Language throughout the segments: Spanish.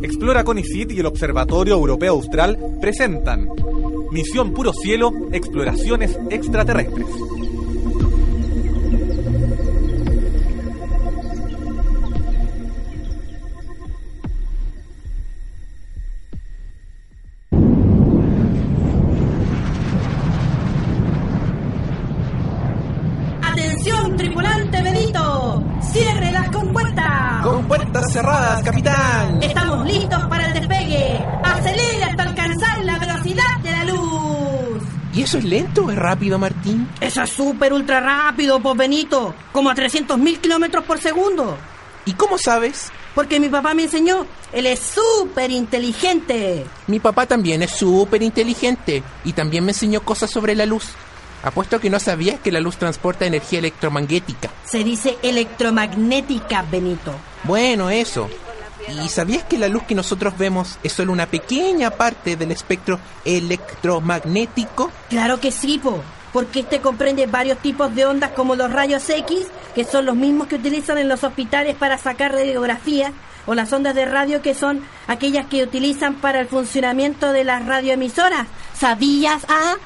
Explora CONICIT y el Observatorio Europeo Austral presentan Misión Puro Cielo, Exploraciones Extraterrestres. Puertas cerradas, capitán. Estamos listos para el despegue. Acelere hasta alcanzar la velocidad de la luz. ¿Y eso es lento o es rápido, Martín? Eso es súper ultra rápido, pues Benito. Como a 300.000 kilómetros por segundo. ¿Y cómo sabes? Porque mi papá me enseñó. Él es súper inteligente. Mi papá también es súper inteligente y también me enseñó cosas sobre la luz. Apuesto que no sabías que la luz transporta energía electromagnética. Se dice electromagnética, Benito. Bueno, eso. ¿Y sabías que la luz que nosotros vemos es solo una pequeña parte del espectro electromagnético? Claro que sí, po. Porque este comprende varios tipos de ondas como los rayos X, que son los mismos que utilizan en los hospitales para sacar radiografía, o las ondas de radio que son aquellas que utilizan para el funcionamiento de las radioemisoras. ¿Sabías, ah?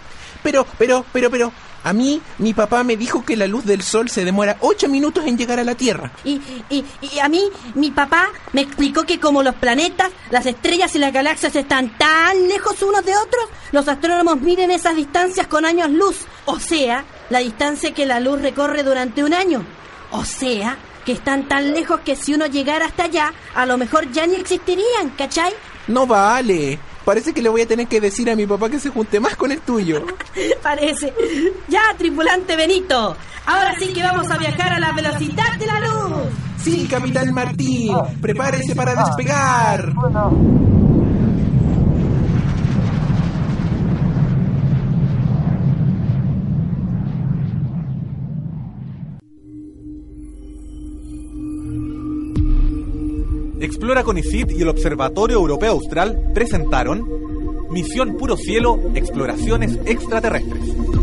Pero, pero, pero, pero, a mí mi papá me dijo que la luz del sol se demora 8 minutos en llegar a la Tierra. Y, y, y a mí, mi papá me explicó que como los planetas, las estrellas y las galaxias están tan lejos unos de otros, los astrónomos miden esas distancias con años luz. O sea, la distancia que la luz recorre durante un año. O sea, que están tan lejos que si uno llegara hasta allá, a lo mejor ya ni existirían, ¿cachai? No vale. Parece que le voy a tener que decir a mi papá que se junte más con el tuyo. Parece. Ya, tripulante Benito. Ahora sí que vamos a viajar a la velocidad de la luz. Sí, capitán Martín. Prepárese para despegar. Explora CONICIT y el Observatorio Europeo Austral presentaron Misión Puro Cielo, Exploraciones Extraterrestres.